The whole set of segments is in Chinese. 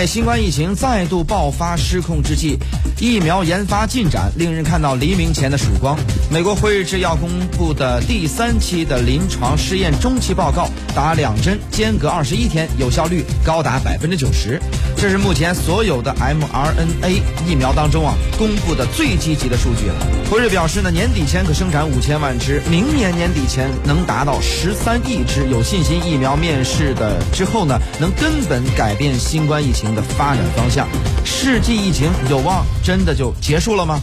美新冠疫情再度爆发失控之际，疫苗研发进展令人看到黎明前的曙光。美国辉瑞制药公布的第三期的临床试验中期报告，打两针间隔二十一天，有效率高达百分之九十。这是目前所有的 mRNA 疫苗当中啊公布的最积极的数据了。辉瑞表示呢，年底前可生产五千万支，明年年底前能达到十三亿支，有信心疫苗面世的之后呢，能根本改变新冠疫情的发展方向。世纪疫情有望真的就结束了吗？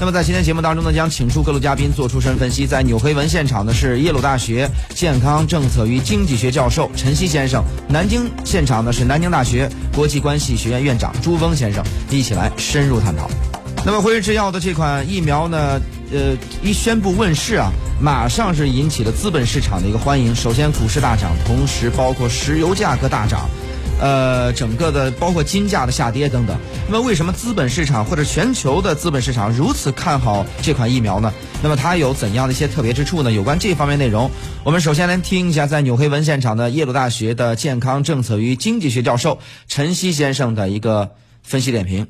那么在今天节目当中呢，将请出各路嘉宾做出深分析。在纽黑文现场的是耶鲁大学健康政策与经济学教授陈曦先生，南京现场的是南京大学国际关系学院院长朱峰先生，一起来深入探讨。那么辉瑞制药的这款疫苗呢，呃，一宣布问世啊，马上是引起了资本市场的一个欢迎。首先股市大涨，同时包括石油价格大涨。呃，整个的包括金价的下跌等等。那么，为什么资本市场或者全球的资本市场如此看好这款疫苗呢？那么它有怎样的一些特别之处呢？有关这方面内容，我们首先来听一下在纽黑文现场的耶鲁大学的健康政策与经济学教授陈曦先生的一个分析点评。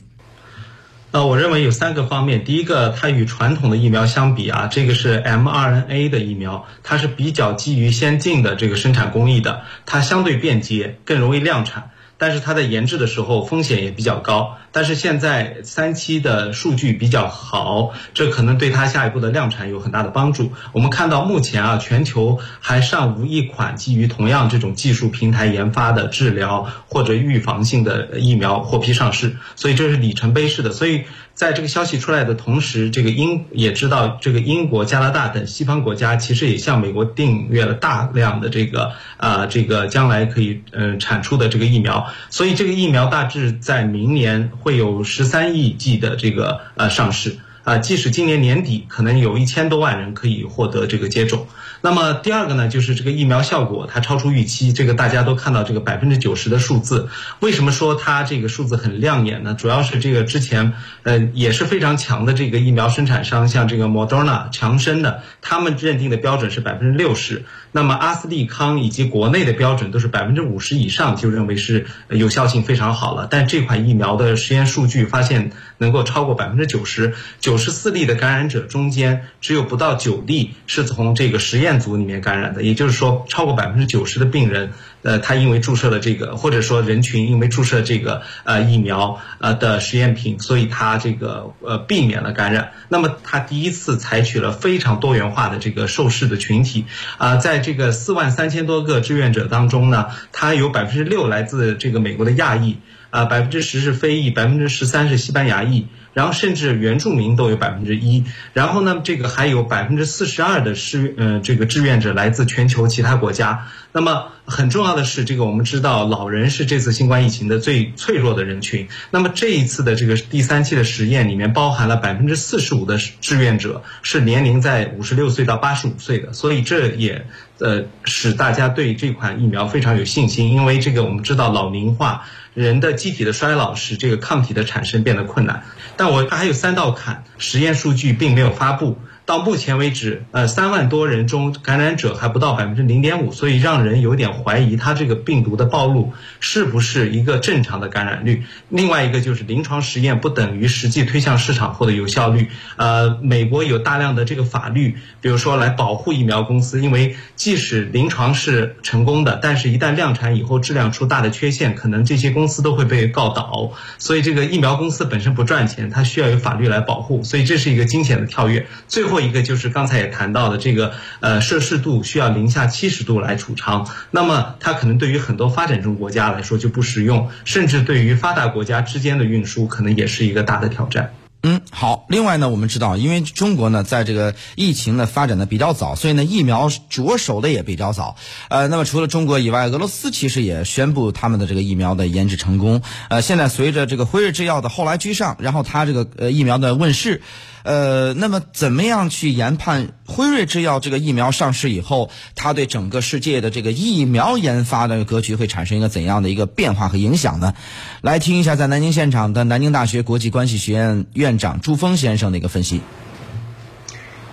呃，我认为有三个方面。第一个，它与传统的疫苗相比啊，这个是 mRNA 的疫苗，它是比较基于先进的这个生产工艺的，它相对便捷，更容易量产。但是它在研制的时候风险也比较高。但是现在三期的数据比较好，这可能对它下一步的量产有很大的帮助。我们看到目前啊，全球还尚无一款基于同样这种技术平台研发的治疗或者预防性的疫苗获批上市，所以这是里程碑式的。所以。在这个消息出来的同时，这个英也知道，这个英国、加拿大等西方国家其实也向美国订阅了大量的这个啊，这个将来可以嗯产出的这个疫苗，所以这个疫苗大致在明年会有十三亿剂的这个呃上市。啊，即使今年年底可能有一千多万人可以获得这个接种。那么第二个呢，就是这个疫苗效果它超出预期，这个大家都看到这个百分之九十的数字。为什么说它这个数字很亮眼呢？主要是这个之前呃也是非常强的这个疫苗生产商，像这个 Moderna 强生的，他们认定的标准是百分之六十。那么阿斯利康以及国内的标准都是百分之五十以上，就认为是有效性非常好了。但这款疫苗的实验数据发现能够超过百分之九十，九九十四例的感染者中间只有不到九例是从这个实验。组里面感染的，也就是说，超过百分之九十的病人，呃，他因为注射了这个，或者说人群因为注射这个呃疫苗呃的实验品，所以他这个呃避免了感染。那么他第一次采取了非常多元化的这个受试的群体啊，在这个四万三千多个志愿者当中呢，他有百分之六来自这个美国的亚裔啊，百分之十是非裔，百分之十三是西班牙裔。然后甚至原住民都有百分之一，然后呢，这个还有百分之四十二的志呃这个志愿者来自全球其他国家。那么很重要的是，这个我们知道老人是这次新冠疫情的最脆弱的人群。那么这一次的这个第三期的实验里面包含了百分之四十五的志愿者是年龄在五十六岁到八十五岁的，所以这也呃使大家对这款疫苗非常有信心，因为这个我们知道老龄化。人的机体的衰老使这个抗体的产生变得困难，但我还有三道坎，实验数据并没有发布。到目前为止，呃，三万多人中感染者还不到百分之零点五，所以让人有点怀疑它这个病毒的暴露是不是一个正常的感染率。另外一个就是临床实验不等于实际推向市场后的有效率。呃，美国有大量的这个法律，比如说来保护疫苗公司，因为即使临床是成功的，但是一旦量产以后质量出大的缺陷，可能这些公司都会被告倒。所以这个疫苗公司本身不赚钱，它需要有法律来保护，所以这是一个惊险的跳跃。最后。一个就是刚才也谈到的这个，呃，摄氏度需要零下七十度来储藏，那么它可能对于很多发展中国家来说就不实用，甚至对于发达国家之间的运输可能也是一个大的挑战。嗯，好。另外呢，我们知道，因为中国呢，在这个疫情呢发展的比较早，所以呢，疫苗着手的也比较早。呃，那么除了中国以外，俄罗斯其实也宣布他们的这个疫苗的研制成功。呃，现在随着这个辉瑞制药的后来居上，然后它这个呃疫苗的问世，呃，那么怎么样去研判辉瑞制药这个疫苗上市以后，它对整个世界的这个疫苗研发的格局会产生一个怎样的一个变化和影响呢？来听一下在南京现场的南京大学国际关系学院院。长朱峰先生的一个分析，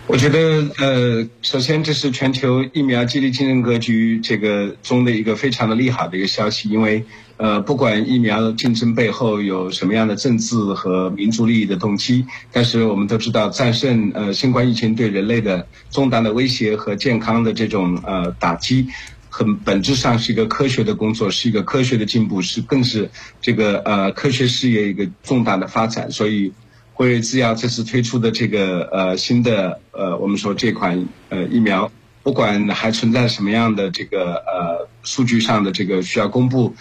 我觉得，呃，首先这是全球疫苗激励竞争格局这个中的一个非常的利好的一个消息，因为呃，不管疫苗竞争背后有什么样的政治和民族利益的动机，但是我们都知道，战胜呃新冠疫情对人类的重大的威胁和健康的这种呃打击，很本质上是一个科学的工作，是一个科学的进步，是更是这个呃科学事业一个重大的发展。所以，辉瑞制药这次推出的这个呃新的呃我们说这款呃疫苗。不管还存在什么样的这个呃数据上的这个需要公布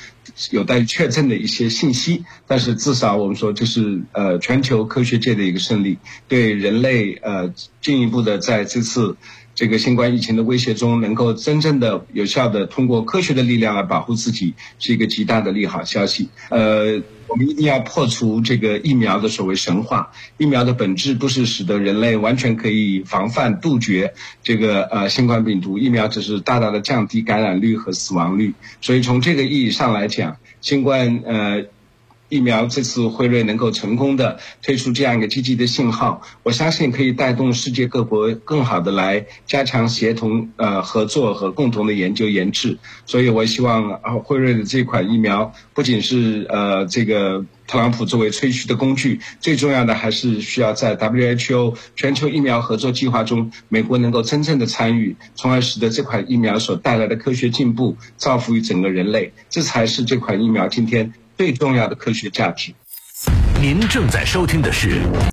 有待确证的一些信息，但是至少我们说这是呃全球科学界的一个胜利，对人类呃进一步的在这次这个新冠疫情的威胁中，能够真正的有效的通过科学的力量来保护自己，是一个极大的利好消息。呃。我们一定要破除这个疫苗的所谓神话。疫苗的本质不是使得人类完全可以防范杜绝这个呃新冠病毒，疫苗只是大大的降低感染率和死亡率。所以从这个意义上来讲，新冠呃。疫苗这次辉瑞能够成功的推出这样一个积极的信号，我相信可以带动世界各国更好的来加强协同呃合作和共同的研究研制。所以我希望啊辉瑞的这款疫苗不仅是呃这个特朗普作为吹嘘的工具，最重要的还是需要在 WHO 全球疫苗合作计划中，美国能够真正的参与，从而使得这款疫苗所带来的科学进步造福于整个人类，这才是这款疫苗今天。最重要的科学价值。您正在收听的是